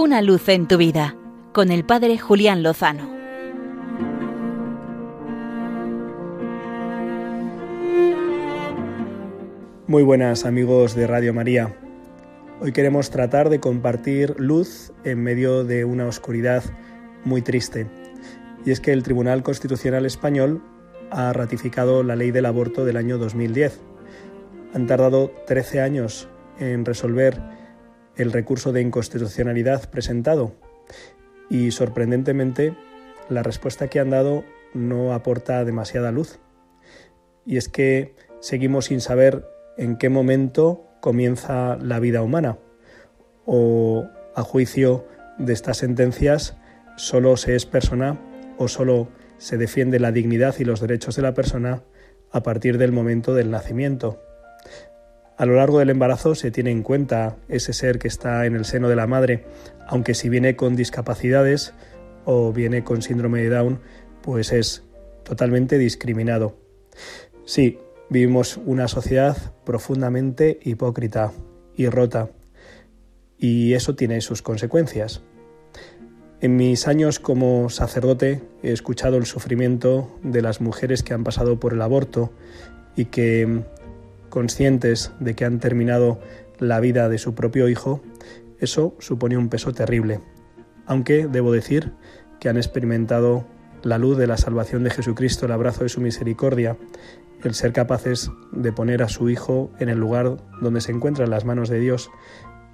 Una luz en tu vida con el Padre Julián Lozano. Muy buenas amigos de Radio María. Hoy queremos tratar de compartir luz en medio de una oscuridad muy triste. Y es que el Tribunal Constitucional Español ha ratificado la ley del aborto del año 2010. Han tardado 13 años en resolver el recurso de inconstitucionalidad presentado y sorprendentemente la respuesta que han dado no aporta demasiada luz. Y es que seguimos sin saber en qué momento comienza la vida humana o a juicio de estas sentencias solo se es persona o solo se defiende la dignidad y los derechos de la persona a partir del momento del nacimiento. A lo largo del embarazo se tiene en cuenta ese ser que está en el seno de la madre, aunque si viene con discapacidades o viene con síndrome de Down, pues es totalmente discriminado. Sí, vivimos una sociedad profundamente hipócrita y rota, y eso tiene sus consecuencias. En mis años como sacerdote he escuchado el sufrimiento de las mujeres que han pasado por el aborto y que conscientes de que han terminado la vida de su propio hijo, eso supone un peso terrible, aunque debo decir que han experimentado la luz de la salvación de Jesucristo, el abrazo de su misericordia, el ser capaces de poner a su hijo en el lugar donde se encuentra en las manos de Dios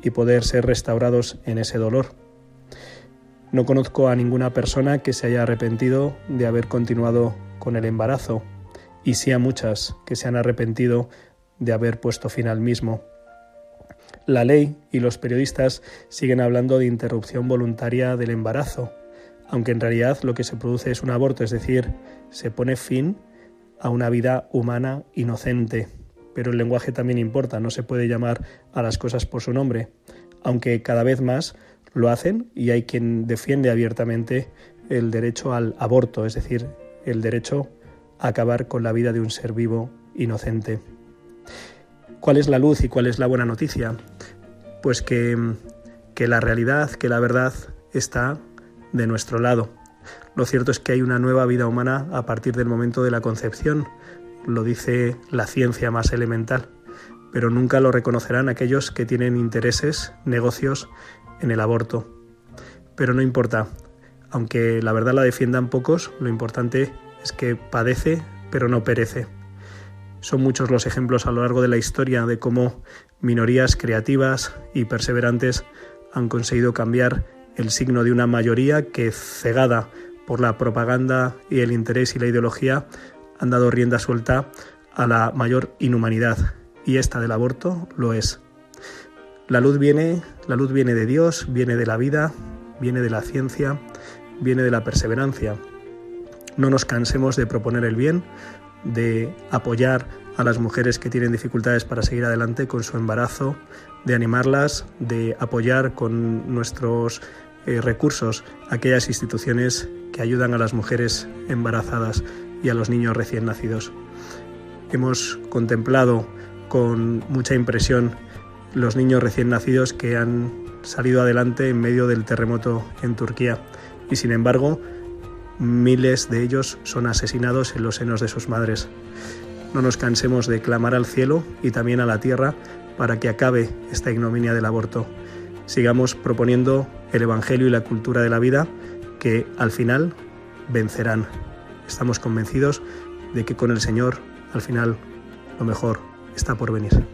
y poder ser restaurados en ese dolor. No conozco a ninguna persona que se haya arrepentido de haber continuado con el embarazo, y sí a muchas que se han arrepentido de haber puesto fin al mismo. La ley y los periodistas siguen hablando de interrupción voluntaria del embarazo, aunque en realidad lo que se produce es un aborto, es decir, se pone fin a una vida humana inocente. Pero el lenguaje también importa, no se puede llamar a las cosas por su nombre, aunque cada vez más lo hacen y hay quien defiende abiertamente el derecho al aborto, es decir, el derecho a acabar con la vida de un ser vivo inocente. ¿Cuál es la luz y cuál es la buena noticia? Pues que, que la realidad, que la verdad está de nuestro lado. Lo cierto es que hay una nueva vida humana a partir del momento de la concepción, lo dice la ciencia más elemental, pero nunca lo reconocerán aquellos que tienen intereses, negocios en el aborto. Pero no importa, aunque la verdad la defiendan pocos, lo importante es que padece, pero no perece. Son muchos los ejemplos a lo largo de la historia de cómo minorías creativas y perseverantes han conseguido cambiar el signo de una mayoría que, cegada por la propaganda y el interés y la ideología, han dado rienda suelta a la mayor inhumanidad. Y esta del aborto lo es. La luz viene, la luz viene de Dios, viene de la vida, viene de la ciencia, viene de la perseverancia. No nos cansemos de proponer el bien, de apoyar a las mujeres que tienen dificultades para seguir adelante con su embarazo, de animarlas, de apoyar con nuestros eh, recursos aquellas instituciones que ayudan a las mujeres embarazadas y a los niños recién nacidos. Hemos contemplado con mucha impresión los niños recién nacidos que han salido adelante en medio del terremoto en Turquía y sin embargo miles de ellos son asesinados en los senos de sus madres. No nos cansemos de clamar al cielo y también a la tierra para que acabe esta ignominia del aborto. Sigamos proponiendo el Evangelio y la cultura de la vida que al final vencerán. Estamos convencidos de que con el Señor al final lo mejor está por venir.